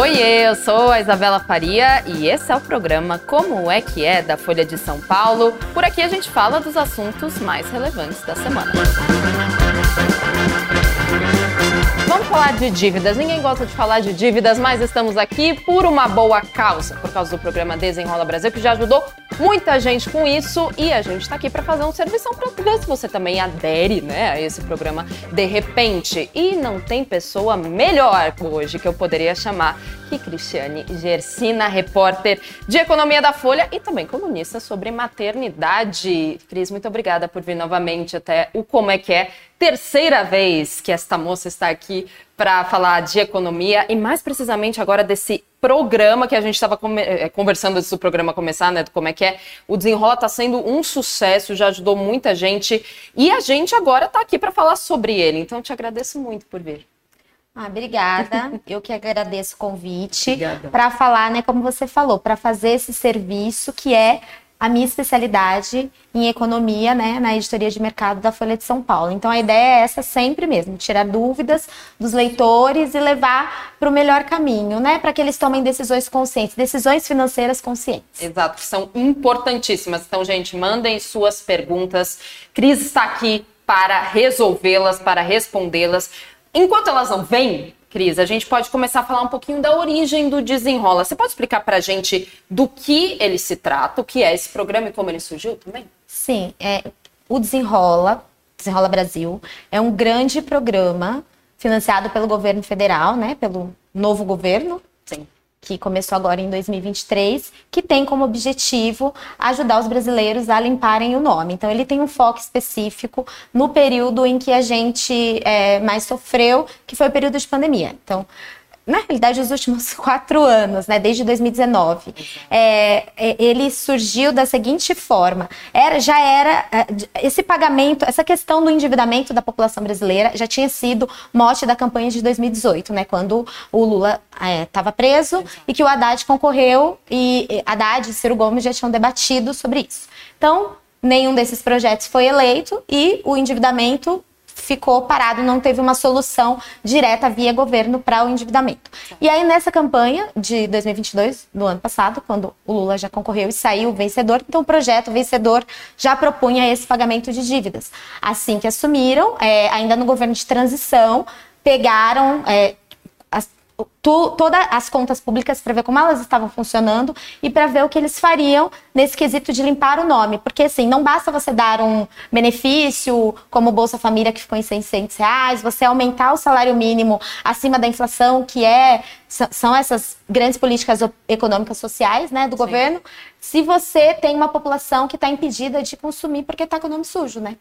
Oiê, eu sou a Isabela Faria e esse é o programa Como é que é da Folha de São Paulo. Por aqui a gente fala dos assuntos mais relevantes da semana. Vamos falar de dívidas. Ninguém gosta de falar de dívidas, mas estamos aqui por uma boa causa, por causa do programa Desenrola Brasil, que já ajudou muita gente com isso e a gente está aqui para fazer um serviço para ver se você também adere, né, a esse programa de repente. E não tem pessoa melhor hoje que eu poderia chamar que Cristiane Gersina, repórter de Economia da Folha e também colunista sobre maternidade. Cris, muito obrigada por vir novamente até o Como é que é. Terceira vez que esta moça está aqui para falar de economia e mais precisamente agora desse programa que a gente estava eh, conversando antes do programa começar, né? Do como é que é. O Desenrola está sendo um sucesso, já ajudou muita gente e a gente agora está aqui para falar sobre ele. Então, te agradeço muito por vir. Ah, obrigada. Eu que agradeço o convite para falar, né, como você falou, para fazer esse serviço que é a minha especialidade em economia, né, na editoria de mercado da Folha de São Paulo. Então a ideia é essa sempre mesmo, tirar dúvidas dos leitores e levar para o melhor caminho, né, para que eles tomem decisões conscientes, decisões financeiras conscientes. Exato, que são importantíssimas. Então, gente, mandem suas perguntas. Cris está aqui para resolvê-las, para respondê-las. Enquanto elas não vêm, Cris, a gente pode começar a falar um pouquinho da origem do Desenrola. Você pode explicar para a gente do que ele se trata, o que é esse programa e como ele surgiu também? Sim, é, o Desenrola, Desenrola Brasil, é um grande programa financiado pelo governo federal, né, pelo novo governo. Que começou agora em 2023, que tem como objetivo ajudar os brasileiros a limparem o nome. Então, ele tem um foco específico no período em que a gente é, mais sofreu, que foi o período de pandemia. Então, na realidade, os últimos quatro anos, né, desde 2019, é, é, ele surgiu da seguinte forma: era, já era é, esse pagamento, essa questão do endividamento da população brasileira já tinha sido mote da campanha de 2018, né, quando o Lula estava é, preso Exato. e que o Haddad concorreu e, e Haddad e Ciro Gomes já tinham debatido sobre isso. Então, nenhum desses projetos foi eleito e o endividamento ficou parado, não teve uma solução direta via governo para o endividamento. E aí, nessa campanha de 2022, do ano passado, quando o Lula já concorreu e saiu vencedor, então o projeto vencedor já propunha esse pagamento de dívidas. Assim que assumiram, é, ainda no governo de transição, pegaram, é, tu, todas as contas públicas para ver como elas estavam funcionando e para ver o que eles fariam nesse quesito de limpar o nome. Porque, assim, não basta você dar um benefício como Bolsa Família, que ficou em 600 reais, você aumentar o salário mínimo acima da inflação, que é são essas grandes políticas econômicas sociais né, do Sim. governo, se você tem uma população que está impedida de consumir porque está com o nome sujo, né?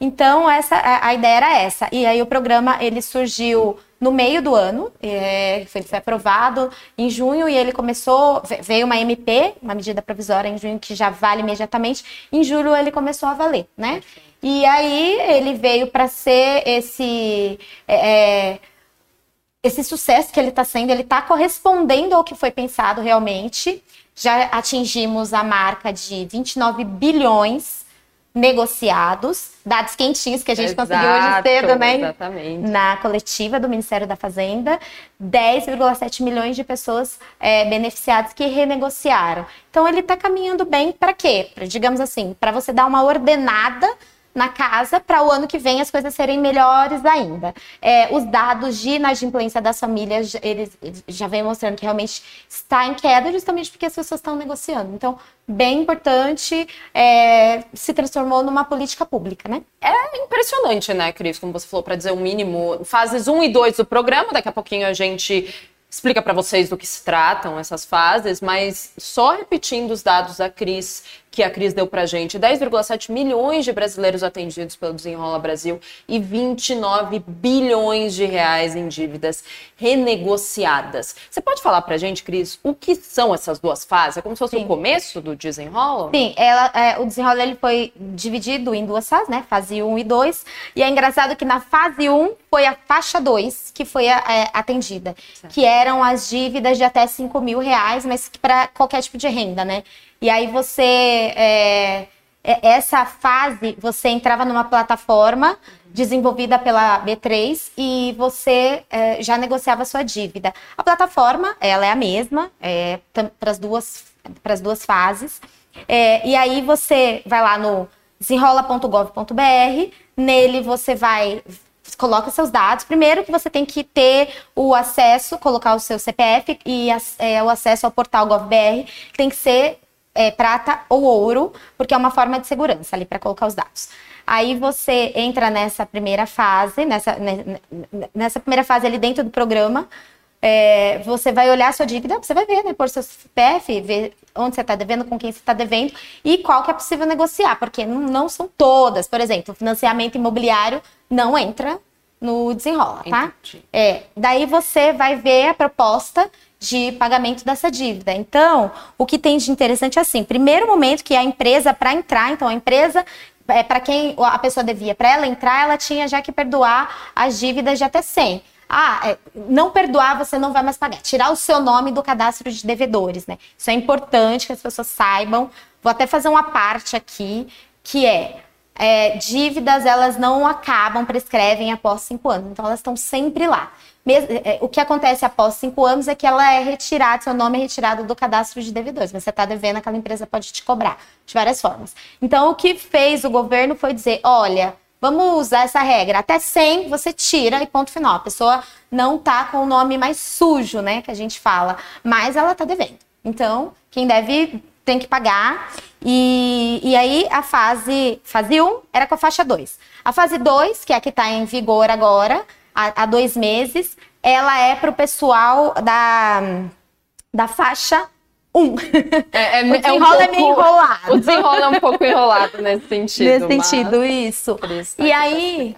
Então, essa, a, a ideia era essa. E aí o programa, ele surgiu no meio do ano, é, foi, foi, aprovado em junho e ele começou, veio uma MP, uma medida provisória em junho que já vale imediatamente, em julho ele começou a valer, né? E aí ele veio para ser esse é, é, esse sucesso que ele está sendo, ele está correspondendo ao que foi pensado realmente. Já atingimos a marca de 29 bilhões negociados, dados quentinhos que a gente Exato, conseguiu hoje cedo, né? Exatamente. Na coletiva do Ministério da Fazenda, 10,7 milhões de pessoas é, beneficiadas que renegociaram. Então ele está caminhando bem para quê? Pra, digamos assim, para você dar uma ordenada na casa para o ano que vem as coisas serem melhores ainda. É, os dados de inadimplência das famílias, eles, já vem mostrando que realmente está em queda justamente porque as pessoas estão negociando. Então, bem importante, é, se transformou numa política pública, né? É impressionante, né, Cris, como você falou, para dizer o mínimo. Fases 1 e 2 do programa, daqui a pouquinho a gente explica para vocês do que se tratam essas fases, mas só repetindo os dados da Cris, que a Cris deu para gente, 10,7 milhões de brasileiros atendidos pelo Desenrola Brasil e 29 bilhões de reais em dívidas renegociadas. Você pode falar para gente, Cris, o que são essas duas fases? É como se fosse Sim. o começo do Desenrola? Sim, ela, é, o Desenrola ele foi dividido em duas fases, né? Fase 1 e 2. E é engraçado que na fase 1 foi a faixa 2 que foi é, atendida, certo. que eram as dívidas de até 5 mil reais, mas para qualquer tipo de renda, né? E aí você. É, é, essa fase, você entrava numa plataforma desenvolvida pela B3 e você é, já negociava sua dívida. A plataforma, ela é a mesma é, para as duas, duas fases. É, e aí você vai lá no desenrola.gov.br, nele você vai coloca seus dados. Primeiro que você tem que ter o acesso, colocar o seu CPF e é, o acesso ao portal GovBR tem que ser é, prata ou ouro, porque é uma forma de segurança ali para colocar os dados. Aí você entra nessa primeira fase, nessa, nessa primeira fase ali dentro do programa, é, você vai olhar a sua dívida, você vai ver, né, por seu CPF, ver onde você está devendo, com quem você está devendo e qual que é possível negociar, porque não, não são todas. Por exemplo, financiamento imobiliário não entra no desenrola, tá? É, daí você vai ver a proposta de pagamento dessa dívida. Então, o que tem de interessante é assim, primeiro momento que a empresa para entrar, então a empresa é, para quem a pessoa devia, para ela entrar, ela tinha já que perdoar as dívidas de até 100. Ah, é, não perdoar, você não vai mais pagar. Tirar o seu nome do cadastro de devedores, né? Isso é importante que as pessoas saibam. Vou até fazer uma parte aqui, que é é, dívidas elas não acabam, prescrevem após cinco anos. Então elas estão sempre lá. Mesmo, é, o que acontece após cinco anos é que ela é retirada, seu nome é retirado do cadastro de devedores. Mas você está devendo, aquela empresa pode te cobrar de várias formas. Então o que fez o governo foi dizer, olha, vamos usar essa regra. Até 100 você tira e ponto final. A pessoa não tá com o nome mais sujo, né, que a gente fala, mas ela tá devendo. Então, quem deve tem que pagar. E, e aí a fase, fase 1 era com a faixa 2. A fase 2, que é a que está em vigor agora, há, há dois meses, ela é para o pessoal da, da faixa um. É, é, o desenrola é, um é meio enrolado. O desenrola é um pouco enrolado nesse sentido. Nesse sentido, isso. isso e aí,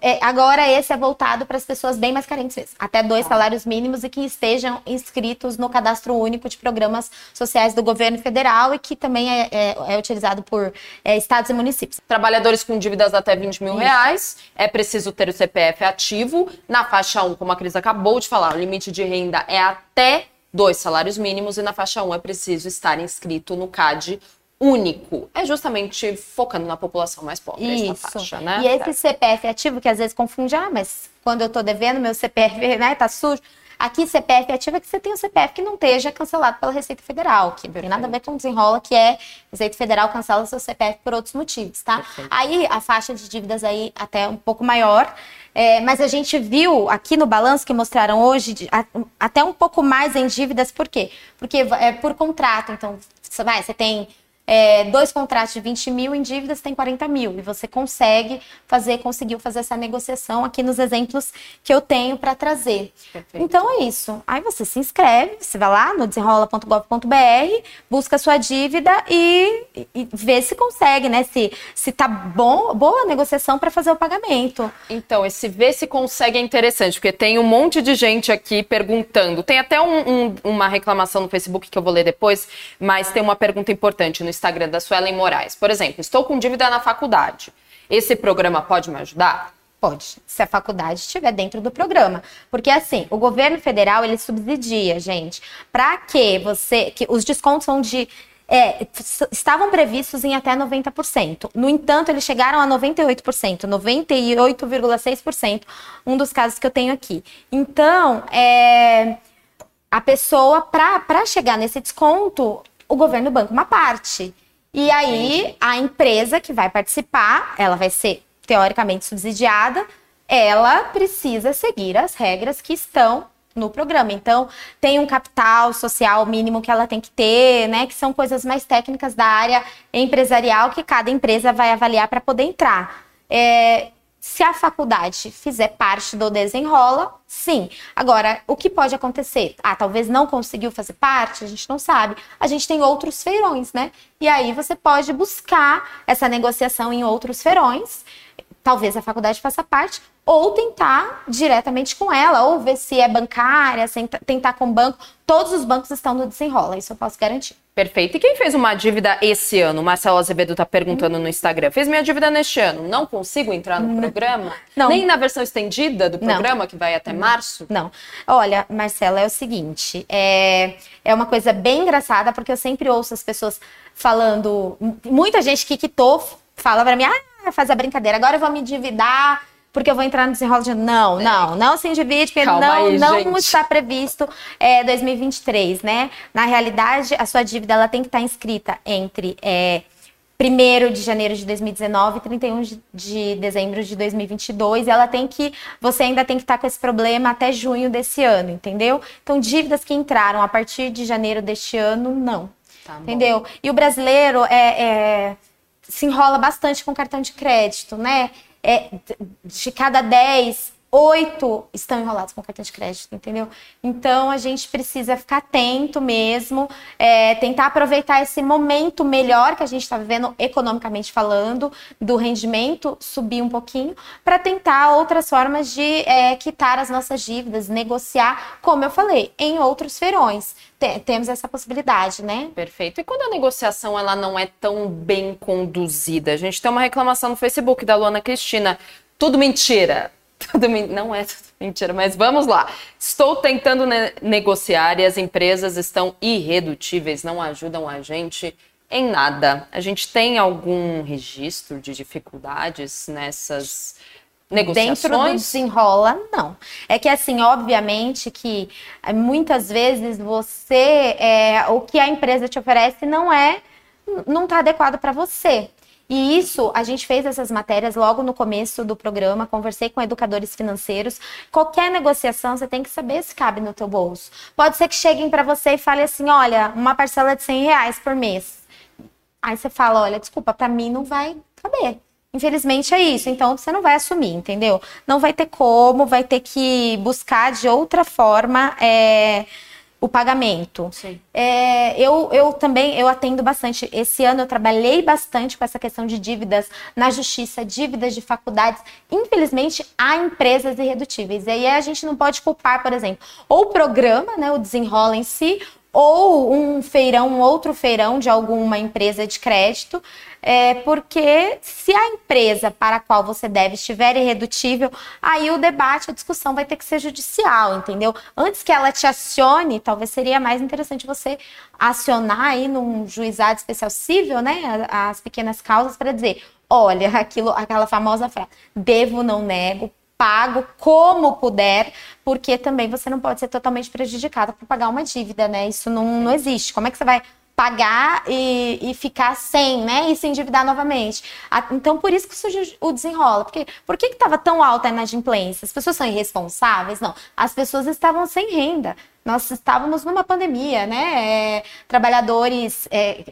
é, agora esse é voltado para as pessoas bem mais carentes mesmo. Até dois ah. salários mínimos e que estejam inscritos no cadastro único de programas sociais do governo federal e que também é, é, é utilizado por é, estados e municípios. Trabalhadores com dívidas até 20 mil isso. reais, é preciso ter o CPF ativo. Na faixa 1, como a Cris acabou de falar, o limite de renda é até dois salários mínimos e na faixa 1 é preciso estar inscrito no CAD único. É justamente focando na população mais pobre, Isso. essa faixa, né? E esse CPF ativo, que às vezes confunde, ah, mas quando eu tô devendo, meu CPF né, tá sujo. Aqui, CPF ativo é que você tem o CPF que não esteja cancelado pela Receita Federal, que não tem nada a ver com desenrola, que é Receita Federal cancela seu CPF por outros motivos, tá? Perfeito. Aí, a faixa de dívidas aí até um pouco maior, é, mas a gente viu aqui no balanço que mostraram hoje de, a, até um pouco mais em dívidas, por quê? Porque é por contrato. Então, você, vai, você tem é, dois contratos de 20 mil em dívidas tem 40 mil. E você consegue fazer, conseguiu fazer essa negociação aqui nos exemplos que eu tenho para trazer. Perfeito. Então é isso. Aí você se inscreve, você vai lá no desenrola.gov.br, busca a sua dívida e, e, vê se consegue, né? Se, se tá bom, boa a negociação para fazer o pagamento. Então, esse ver se consegue é interessante, porque tem um monte de gente aqui perguntando. Tem até um, um, uma reclamação no Facebook que eu vou ler depois, mas tem uma pergunta importante no Instagram da Suelen Moraes. Por exemplo, estou com dívida na faculdade. Esse programa pode me ajudar? Pode, se a faculdade estiver dentro do programa. Porque assim, o governo federal, ele subsidia, gente. Para que você, que os descontos são de é, estavam previstos em até 90%. No entanto, eles chegaram a 98%, 98,6%, um dos casos que eu tenho aqui. Então, é, a pessoa, para chegar nesse desconto, o governo banca uma parte. E aí, a empresa que vai participar, ela vai ser teoricamente subsidiada, ela precisa seguir as regras que estão no programa. Então, tem um capital social mínimo que ela tem que ter, né? Que são coisas mais técnicas da área empresarial que cada empresa vai avaliar para poder entrar. É, se a faculdade fizer parte do desenrola, sim. Agora, o que pode acontecer? Ah, talvez não conseguiu fazer parte, a gente não sabe. A gente tem outros feirões, né? E aí você pode buscar essa negociação em outros feirões. Talvez a faculdade faça parte, ou tentar diretamente com ela, ou ver se é bancária, tentar com o banco. Todos os bancos estão no desenrola, isso eu posso garantir. Perfeito. E quem fez uma dívida esse ano? Marcelo Azevedo está perguntando no Instagram. Fez minha dívida neste ano. Não consigo entrar no programa? Não. Nem na versão estendida do programa, Não. que vai até março? Não. Olha, Marcelo, é o seguinte. É, é uma coisa bem engraçada, porque eu sempre ouço as pessoas falando. Muita gente que quitou fala para mim, ah, faz a brincadeira, agora eu vou me endividar porque eu vou entrar no desenrolo de. Não, é. não, não se endivide, porque Calma não, aí, não está previsto é, 2023, né? Na realidade, a sua dívida ela tem que estar inscrita entre. É, 1 de janeiro de 2019 e 31 de dezembro de 2022. E ela tem que. Você ainda tem que estar com esse problema até junho desse ano, entendeu? Então, dívidas que entraram a partir de janeiro deste ano, não. Tá entendeu? Bom. E o brasileiro é, é, se enrola bastante com cartão de crédito, né? É, de cada 10, oito estão enrolados com cartão de crédito, entendeu? Então a gente precisa ficar atento mesmo, é, tentar aproveitar esse momento melhor que a gente está vivendo economicamente falando, do rendimento subir um pouquinho, para tentar outras formas de é, quitar as nossas dívidas, negociar, como eu falei, em outros feirões. Temos essa possibilidade, né? Perfeito. E quando a negociação ela não é tão bem conduzida? A gente tem uma reclamação no Facebook da Luana Cristina. Tudo mentira tudo não é tudo mentira, mas vamos lá. Estou tentando ne negociar e as empresas estão irredutíveis, não ajudam a gente em nada. A gente tem algum registro de dificuldades nessas negociações? Dentro do desenrola, não. É que assim, obviamente que eh, muitas vezes você, é, o que a empresa te oferece não é, não está adequado para você. E isso, a gente fez essas matérias logo no começo do programa, conversei com educadores financeiros. Qualquer negociação, você tem que saber se cabe no teu bolso. Pode ser que cheguem para você e falem assim, olha, uma parcela de 100 reais por mês. Aí você fala, olha, desculpa, para mim não vai caber. Infelizmente é isso, então você não vai assumir, entendeu? Não vai ter como, vai ter que buscar de outra forma... É o pagamento. É, eu, eu também eu atendo bastante. Esse ano eu trabalhei bastante com essa questão de dívidas na justiça, dívidas de faculdades. Infelizmente, há empresas irredutíveis. E aí a gente não pode culpar, por exemplo, ou o programa, né, o desenrola em si, ou um feirão, um outro feirão de alguma empresa de crédito, é, porque se a empresa para a qual você deve estiver irredutível, aí o debate, a discussão vai ter que ser judicial, entendeu? Antes que ela te acione, talvez seria mais interessante você acionar aí num juizado especial civil, né, as pequenas causas para dizer, olha, aquilo, aquela famosa frase, devo, não nego, pago como puder, porque também você não pode ser totalmente prejudicada por pagar uma dívida, né? Isso não, não existe. Como é que você vai pagar e, e ficar sem, né? E se endividar novamente. Então, por isso que surgiu o desenrola. Porque, por que estava tão alta a inadimplência? As pessoas são irresponsáveis? Não. As pessoas estavam sem renda. Nós estávamos numa pandemia, né? É, trabalhadores. É,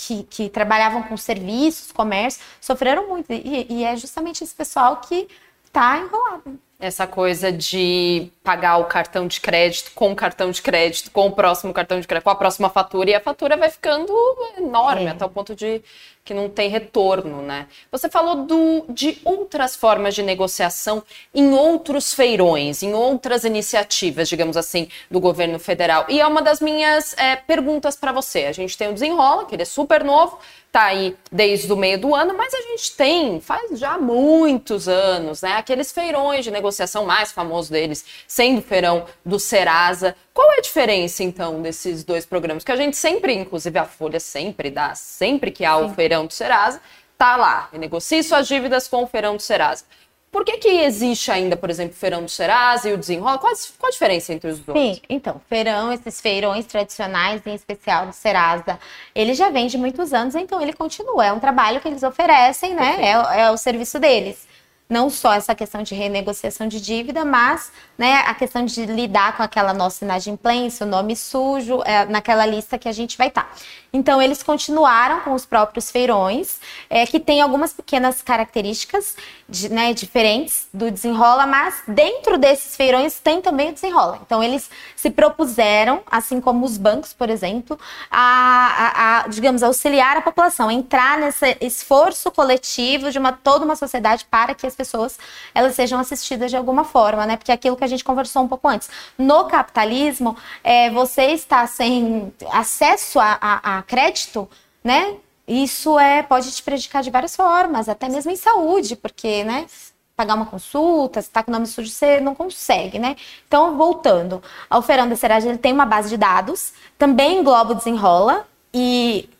que, que, trabalhavam com serviços, comércio, sofreram muito. E, e é justamente esse pessoal que tá enrolado. Essa coisa de pagar o cartão de crédito com o cartão de crédito, com o próximo cartão de crédito, com a próxima fatura, e a fatura vai ficando enorme, é. até o ponto de que não tem retorno, né? Você falou do, de outras formas de negociação em outros feirões, em outras iniciativas, digamos assim, do governo federal. E é uma das minhas é, perguntas para você. A gente tem o Desenrola, que ele é super novo, tá aí desde o meio do ano, mas a gente tem, faz já muitos anos, né? Aqueles feirões de negociação mais famosos deles, sendo o feirão do Serasa. Qual é a diferença, então, desses dois programas? Que a gente sempre, inclusive a Folha sempre dá, sempre que há Sim. o feirão do Serasa, tá lá, negocie suas dívidas com o feirão do Serasa. Por que, que existe ainda, por exemplo, o feirão do Serasa e o desenrola? Qual, qual a diferença entre os dois? Sim, então, feirão, esses feirões tradicionais, em especial do Serasa, ele já vem de muitos anos, então ele continua. É um trabalho que eles oferecem, né? É, é o serviço deles não só essa questão de renegociação de dívida, mas né, a questão de lidar com aquela nossa inadimplência, o nome sujo, é, naquela lista que a gente vai estar. Tá. Então, eles continuaram com os próprios feirões, é, que tem algumas pequenas características de, né, diferentes do desenrola, mas dentro desses feirões tem também o desenrola. Então, eles se propuseram, assim como os bancos, por exemplo, a, a, a digamos, auxiliar a população, a entrar nesse esforço coletivo de uma toda uma sociedade para que as pessoas elas sejam assistidas de alguma forma, né? Porque aquilo que a gente conversou um pouco antes. No capitalismo, é, você está sem acesso a, a, a crédito, né? Isso é, pode te prejudicar de várias formas, até mesmo em saúde, porque, né? pagar uma consulta, se está com o nome sujo, você não consegue, né? Então, voltando, a Oferanda Serage ele tem uma base de dados, também engloba o desenrola, e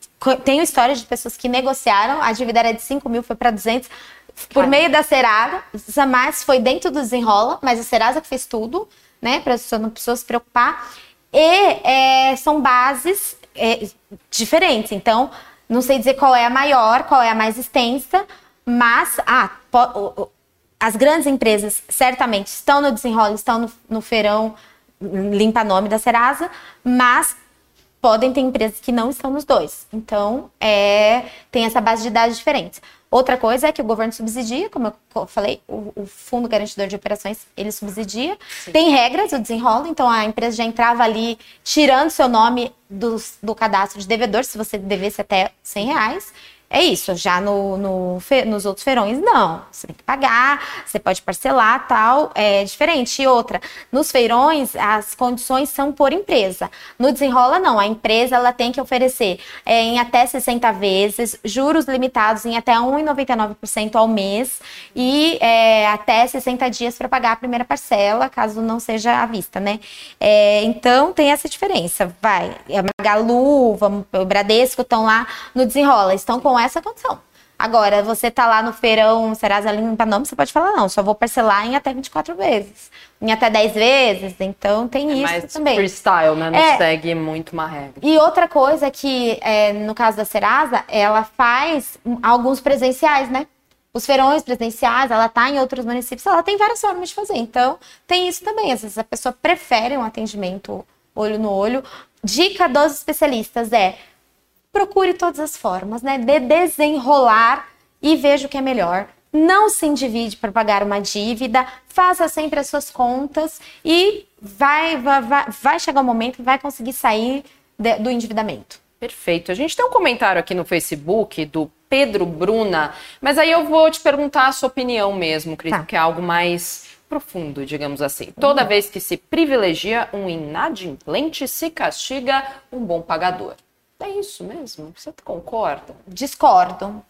tenho histórias de pessoas que negociaram, a dívida era de 5 mil, foi para 200, por meio da Serasa, mas foi dentro do desenrola, mas a Serasa que fez tudo, né, para a não pessoa se preocupar. E é, são bases é, diferentes, então não sei dizer qual é a maior, qual é a mais extensa, mas ah, as grandes empresas certamente estão no desenrola, estão no, no feirão limpa nome da Serasa, mas podem ter empresas que não estão nos dois. Então, é, tem essa base de dados diferentes. Outra coisa é que o governo subsidia, como eu falei, o, o Fundo Garantidor de Operações, ele subsidia. Sim. Tem regras, o desenrola, então a empresa já entrava ali tirando seu nome do, do cadastro de devedor, se você devesse até 100 reais. É isso, já no, no, nos outros feirões, não. Você tem que pagar, você pode parcelar, tal, é diferente. E outra, nos feirões, as condições são por empresa. No desenrola, não. A empresa ela tem que oferecer é, em até 60 vezes, juros limitados em até 1,99% ao mês e é, até 60 dias para pagar a primeira parcela, caso não seja à vista, né? É, então, tem essa diferença. Vai, a Magalu, vamos, o Bradesco estão lá no desenrola, estão com essa condição. Agora, você tá lá no feirão Serasa Limpa Nome, você pode falar, não, só vou parcelar em até 24 vezes, em até 10 vezes, então tem é isso mais também. freestyle, né? Não é, segue muito uma regra. E outra coisa que, é, no caso da Serasa, ela faz alguns presenciais, né? Os feirões presenciais, ela tá em outros municípios, ela tem várias formas de fazer. Então, tem isso também. Às vezes a pessoa prefere um atendimento olho no olho. Dica dos especialistas é procure todas as formas, né? De desenrolar e veja o que é melhor. Não se endivide para pagar uma dívida, faça sempre as suas contas e vai, vai, vai chegar o um momento, vai conseguir sair de, do endividamento. Perfeito. A gente tem um comentário aqui no Facebook do Pedro Bruna, mas aí eu vou te perguntar a sua opinião mesmo, Cris, tá. que é algo mais profundo, digamos assim. Toda uhum. vez que se privilegia um inadimplente, se castiga um bom pagador. É isso mesmo? Você concorda? Discordo.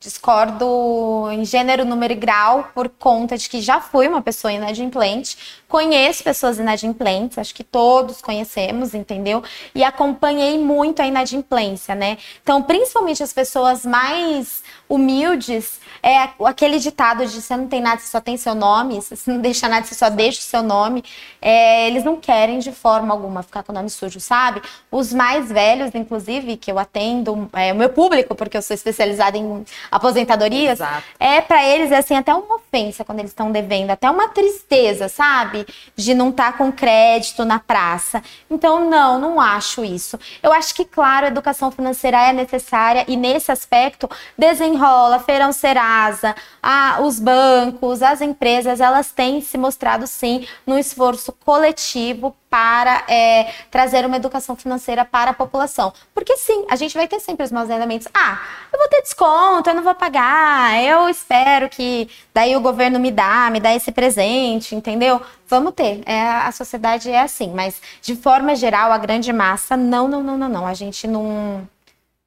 Discordo em gênero, número e grau por conta de que já fui uma pessoa inadimplente, conheço pessoas inadimplentes, acho que todos conhecemos, entendeu? E acompanhei muito a inadimplência, né? Então, principalmente as pessoas mais humildes, é aquele ditado de você não tem nada, você só tem seu nome, se você não deixa nada, você só deixa o seu nome. É, eles não querem de forma alguma ficar com o nome sujo, sabe? Os mais velhos, inclusive, que eu atendo, é, o meu público, porque eu sou especializada em aposentadorias, Exato. é para eles é assim até uma ofensa quando eles estão devendo, até uma tristeza, sabe? De não estar tá com crédito na praça. Então, não, não acho isso. Eu acho que, claro, a educação financeira é necessária e nesse aspecto desenrola Desenrola, Feirão Serasa, a, os bancos, as empresas, elas têm se mostrado sim no esforço coletivo para é, trazer uma educação financeira para a população. Porque sim, a gente vai ter sempre os maus elementos. Ah, eu vou ter desconto, eu não vou pagar, eu espero que daí o governo me dá, me dá esse presente, entendeu? Vamos ter. É, a sociedade é assim, mas de forma geral, a grande massa, não, não, não, não, não. A gente não,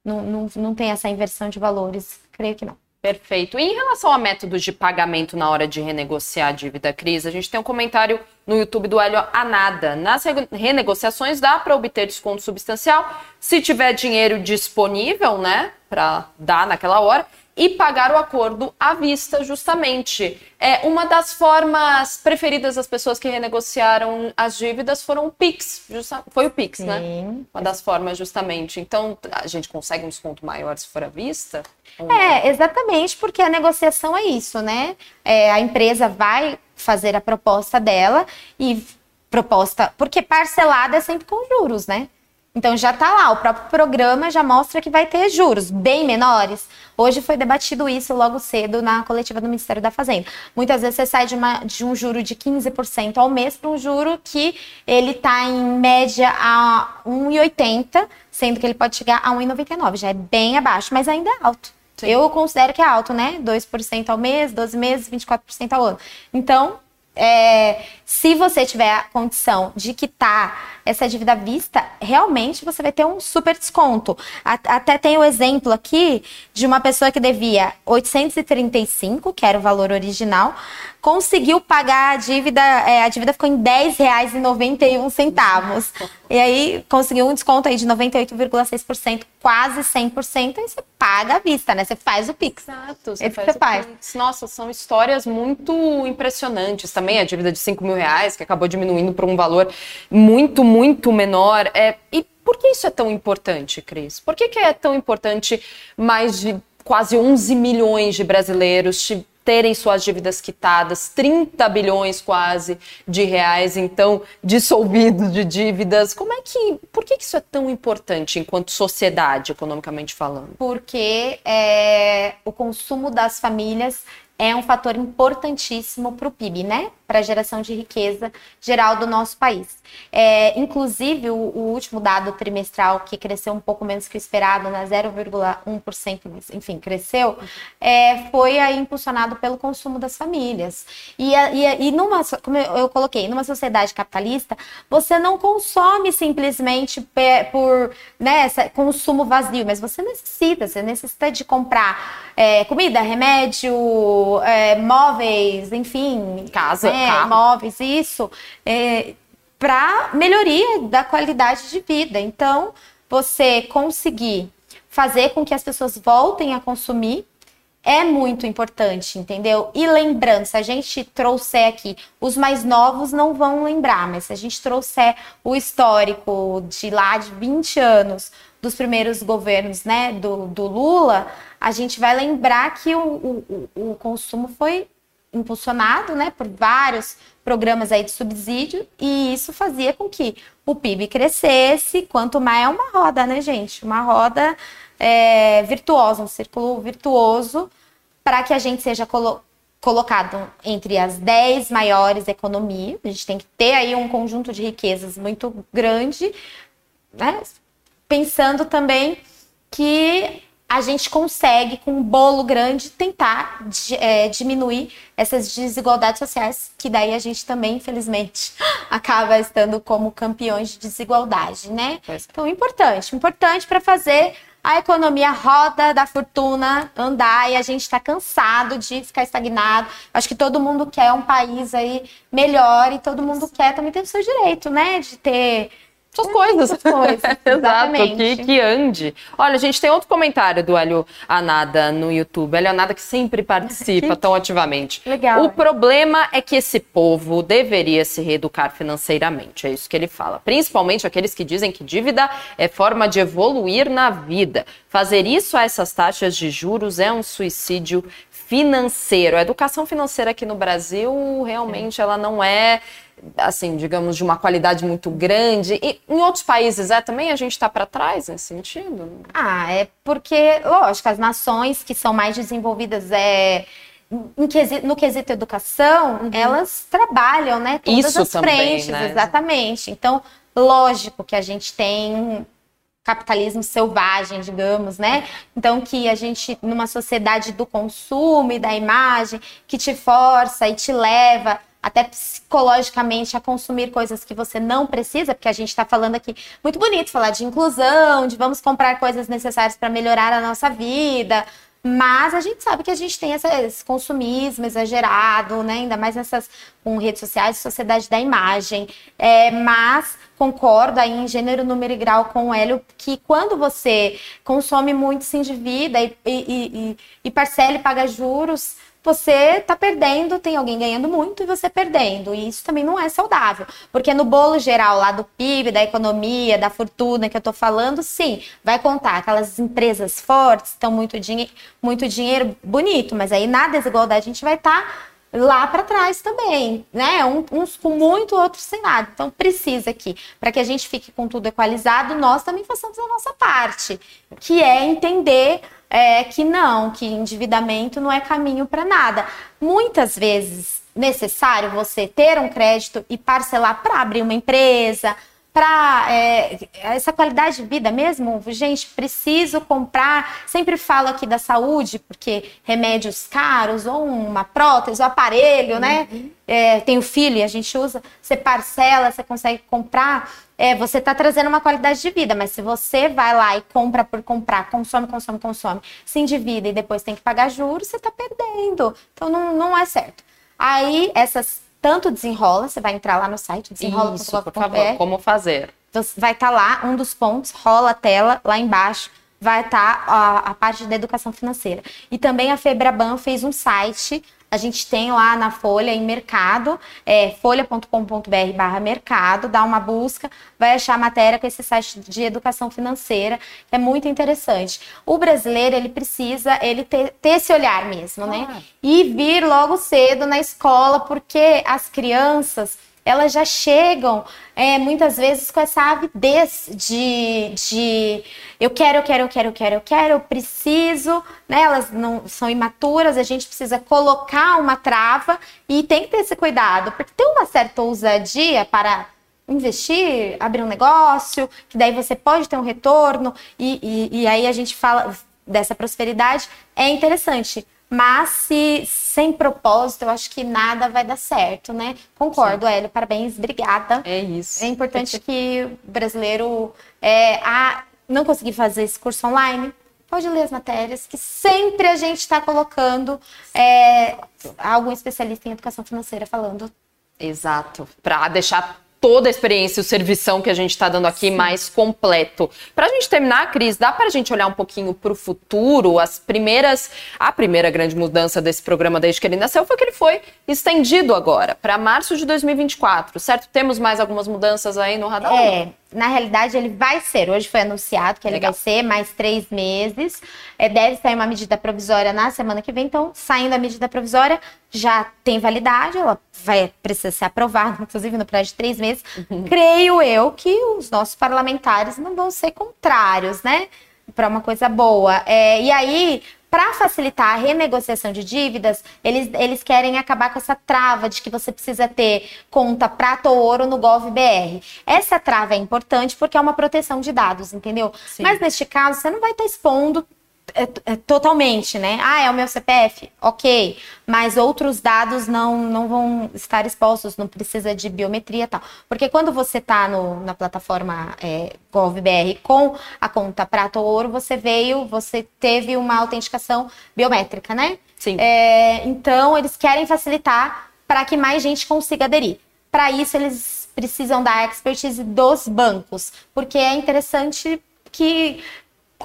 não, não, não tem essa inversão de valores Creio que não. Perfeito. E em relação a métodos de pagamento na hora de renegociar a dívida, Cris, a gente tem um comentário no YouTube do Hélio Anada. Nas renegociações dá para obter desconto substancial se tiver dinheiro disponível, né, para dar naquela hora e pagar o acordo à vista, justamente. É uma das formas preferidas das pessoas que renegociaram as dívidas foram o Pix, justa, foi o Pix, né? Sim. né? Uma das formas, justamente. Então, a gente consegue um desconto maior se for à vista? É, exatamente, porque a negociação é isso, né? É, a empresa vai fazer a proposta dela e proposta, porque parcelada é sempre com juros, né? Então já está lá, o próprio programa já mostra que vai ter juros bem menores. Hoje foi debatido isso logo cedo na coletiva do Ministério da Fazenda. Muitas vezes você sai de, uma, de um juro de 15% ao mês para um juro que ele está em média a 1,80, sendo que ele pode chegar a 1,99. Já é bem abaixo, mas ainda é alto. Sim. Eu considero que é alto, né? 2% ao mês, 12 meses, 24% ao ano. Então, é, se você tiver a condição de quitar essa dívida à vista, realmente você vai ter um super desconto. Até tem o exemplo aqui de uma pessoa que devia 835, que era o valor original, conseguiu pagar a dívida, é, a dívida ficou em R$10,91. E aí conseguiu um desconto aí de 98,6%, quase 100%, e você paga à vista, né? Você faz o Pix. Exato, você, faz, você faz. Pix. Nossa, são histórias muito impressionantes também. A dívida de 5 mil reais, que acabou diminuindo para um valor muito, muito menor. É, e por que isso é tão importante, Cris? Por que, que é tão importante mais de quase 11 milhões de brasileiros terem suas dívidas quitadas, 30 bilhões quase de reais, então, dissolvidos de dívidas. Como é que. Por que isso é tão importante enquanto sociedade, economicamente falando? Porque é, o consumo das famílias é um fator importantíssimo para o PIB, né? Para a geração de riqueza geral do nosso país. É, inclusive, o, o, último dado trimestral, que cresceu um pouco menos que o esperado, né? 0,1%, enfim, cresceu, é, foi aí impulsionado pelo consumo das famílias. E, e, e numa, como eu coloquei, numa sociedade capitalista, você não consome simplesmente por né, consumo vazio, mas você necessita, você necessita de comprar é, comida, remédio, é, móveis, enfim, casa, né, móveis, isso, é, para melhoria da qualidade de vida. Então, você conseguir fazer com que as pessoas voltem a consumir é muito importante, entendeu? E lembrando, se a gente trouxer aqui, os mais novos não vão lembrar, mas se a gente trouxer o histórico de lá de 20 anos dos primeiros governos, né, do, do Lula, a gente vai lembrar que o, o, o consumo foi impulsionado, né, por vários programas aí de subsídio e isso fazia com que o PIB crescesse, quanto mais é uma roda, né, gente? Uma roda é, virtuosa, um círculo virtuoso para que a gente seja colo colocado entre as 10 maiores economias. A gente tem que ter aí um conjunto de riquezas muito grande, né? Pensando também que a gente consegue, com um bolo grande, tentar é, diminuir essas desigualdades sociais, que daí a gente também, infelizmente, acaba estando como campeões de desigualdade, né? Então, importante, importante para fazer a economia roda da fortuna andar e a gente está cansado de ficar estagnado. Acho que todo mundo quer um país aí melhor e todo mundo quer também ter o seu direito, né? De ter suas coisas. Suas coisas. Exato, que, que ande. Olha, a gente tem outro comentário do Hélio Anada no YouTube. Hélio Anada que sempre participa tão ativamente. Legal. O problema é que esse povo deveria se reeducar financeiramente. É isso que ele fala. Principalmente aqueles que dizem que dívida é forma de evoluir na vida. Fazer isso a essas taxas de juros é um suicídio financeiro. A educação financeira aqui no Brasil realmente é. ela não é assim, digamos, de uma qualidade muito grande. E em outros países é também a gente está para trás nesse sentido? Ah, é porque, lógico, as nações que são mais desenvolvidas é no quesito educação, uhum. elas trabalham, né? Todas Isso as também, frentes, né? exatamente. Então, lógico que a gente tem capitalismo selvagem, digamos, né? Então que a gente numa sociedade do consumo e da imagem que te força e te leva até psicologicamente a consumir coisas que você não precisa, porque a gente está falando aqui muito bonito falar de inclusão, de vamos comprar coisas necessárias para melhorar a nossa vida. Mas a gente sabe que a gente tem essa, esse consumismo exagerado, né? Ainda mais nessas com redes sociais, sociedade da imagem. É, mas concordo aí em gênero, número e grau com o Hélio que quando você consome muito, se endivida e, e, e, e parcela e paga juros, você está perdendo, tem alguém ganhando muito e você perdendo. E isso também não é saudável. Porque no bolo geral lá do PIB, da economia, da fortuna que eu estou falando, sim, vai contar aquelas empresas fortes, estão muito, dinhe muito dinheiro bonito, mas aí na desigualdade a gente vai estar. Tá lá para trás também, né? Um, uns com muito, outros sem nada. Então precisa aqui, para que a gente fique com tudo equalizado, nós também façamos a nossa parte, que é entender é, que não, que endividamento não é caminho para nada. Muitas vezes necessário você ter um crédito e parcelar para abrir uma empresa, para é, essa qualidade de vida mesmo, gente, preciso comprar. Sempre falo aqui da saúde, porque remédios caros, ou uma prótese, um aparelho, né? Uhum. É, tem o filho e a gente usa, você parcela, você consegue comprar. É, você está trazendo uma qualidade de vida, mas se você vai lá e compra por comprar, consome, consome, consome, se endivida e depois tem que pagar juros, você está perdendo. Então não, não é certo. Aí essas tanto desenrola, você vai entrar lá no site, desenrola. Isso, por favor, como fazer? Vai estar tá lá um dos pontos, rola a tela lá embaixo, vai estar tá a, a parte da educação financeira. E também a Febraban fez um site a gente tem lá na Folha, em mercado, é, folha.com.br barra mercado, dá uma busca, vai achar a matéria com esse site de educação financeira, que é muito interessante. O brasileiro, ele precisa ele ter, ter esse olhar mesmo, né? E vir logo cedo na escola, porque as crianças elas já chegam é, muitas vezes com essa avidez de, de eu quero, eu quero, eu quero, eu quero, eu quero, eu preciso, né? Elas não são imaturas, a gente precisa colocar uma trava e tem que ter esse cuidado, porque tem uma certa ousadia para investir, abrir um negócio, que daí você pode ter um retorno, e, e, e aí a gente fala dessa prosperidade, é interessante. Mas se sem propósito, eu acho que nada vai dar certo, né? Concordo, Sim. Hélio. Parabéns, obrigada. É isso. É importante que o brasileiro é, a, não conseguir fazer esse curso online. Pode ler as matérias, que sempre a gente está colocando é, algum especialista em educação financeira falando. Exato. Para deixar toda a experiência, o servição que a gente está dando aqui Sim. mais completo. Para a gente terminar, Cris, dá para a gente olhar um pouquinho para o futuro? As primeiras, a primeira grande mudança desse programa desde que ele nasceu foi que ele foi estendido agora para março de 2024, certo? Temos mais algumas mudanças aí no radar? É na realidade, ele vai ser. Hoje foi anunciado que ele Legal. vai ser mais três meses. É, deve sair uma medida provisória na semana que vem. Então, saindo a medida provisória, já tem validade. Ela vai precisar ser aprovada, inclusive no prazo de três meses. Uhum. Creio eu que os nossos parlamentares não vão ser contrários, né? Para uma coisa boa. É, e aí, para facilitar a renegociação de dívidas, eles, eles querem acabar com essa trava de que você precisa ter conta prata ou ouro no GovBR. Essa trava é importante porque é uma proteção de dados, entendeu? Sim. Mas neste caso, você não vai estar expondo é, é, totalmente, né? Ah, é o meu CPF? Ok. Mas outros dados não, não vão estar expostos, não precisa de biometria e tal. Porque quando você está na plataforma é, GovBR com a conta prata ou ouro, você veio, você teve uma autenticação biométrica, né? Sim. É, então, eles querem facilitar para que mais gente consiga aderir. Para isso, eles precisam da expertise dos bancos, porque é interessante que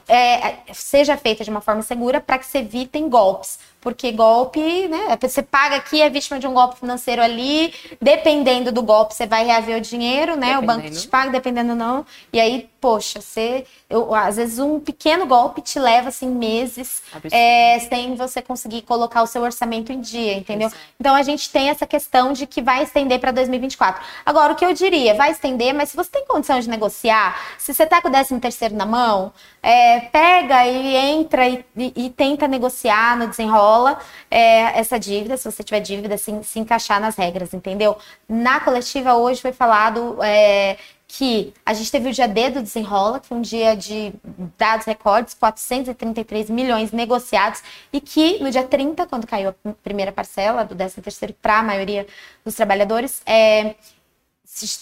é, seja feita de uma forma segura para que se evitem golpes porque golpe, né? Você paga aqui, é vítima de um golpe financeiro ali, dependendo do golpe, você vai reaver o dinheiro, né? Dependendo. O banco te paga, dependendo não. E aí, poxa, você. Eu, às vezes um pequeno golpe te leva assim meses é, sem você conseguir colocar o seu orçamento em dia, entendeu? Então a gente tem essa questão de que vai estender para 2024. Agora, o que eu diria, vai estender, mas se você tem condição de negociar, se você tá com o 13 terceiro na mão, é, pega e entra e, e, e tenta negociar no desenrola é, essa dívida, se você tiver dívida, se, se encaixar nas regras, entendeu? Na coletiva hoje foi falado é, que a gente teve o dia D do Desenrola, que foi um dia de dados recordes, 433 milhões negociados, e que no dia 30, quando caiu a primeira parcela do 13 terceiro para a maioria dos trabalhadores, é,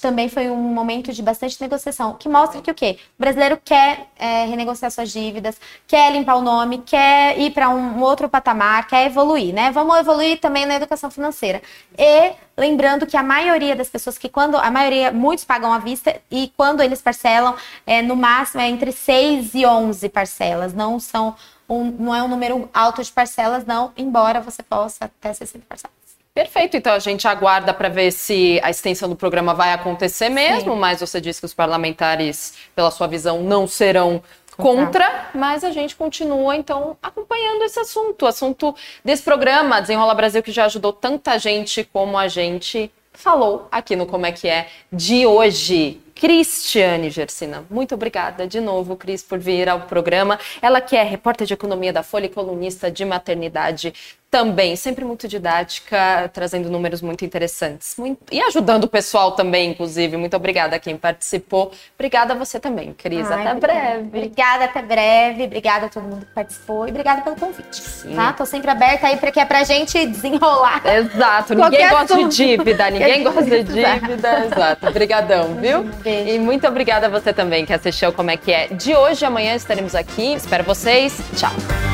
também foi um momento de bastante negociação, que mostra que o quê? O brasileiro quer é, renegociar suas dívidas, quer limpar o nome, quer ir para um outro patamar, quer evoluir, né? Vamos evoluir também na educação financeira. E lembrando que a maioria das pessoas que quando a maioria, muitos pagam à vista e quando eles parcelam, é, no máximo é entre 6 e 11 parcelas, não são um, não é um número alto de parcelas, não, embora você possa até 60 parcelas. Perfeito, então a gente aguarda para ver se a extensão do programa vai acontecer mesmo, Sim. mas você disse que os parlamentares, pela sua visão, não serão contra, mas a gente continua então acompanhando esse assunto, o assunto desse programa Desenrola Brasil que já ajudou tanta gente como a gente falou aqui no Como é que é de hoje. Cristiane Gersina, muito obrigada de novo, Cris, por vir ao programa. Ela que é repórter de economia da Folha e colunista de maternidade também, sempre muito didática, trazendo números muito interessantes. Muito... E ajudando o pessoal também, inclusive. Muito obrigada a quem participou. Obrigada a você também, Cris. Ai, até obrigada. breve. Obrigada, até breve. Obrigada a todo mundo que participou e obrigada pelo convite. Sim. Tá? Tô sempre aberta aí para que é pra gente desenrolar. Exato. Ninguém gosta assunto. de dívida, ninguém gosta de dívida. Exato. Obrigadão, viu? Beijo. E muito obrigada a você também que assistiu Como é que é. De hoje amanhã estaremos aqui. Espero vocês. Tchau.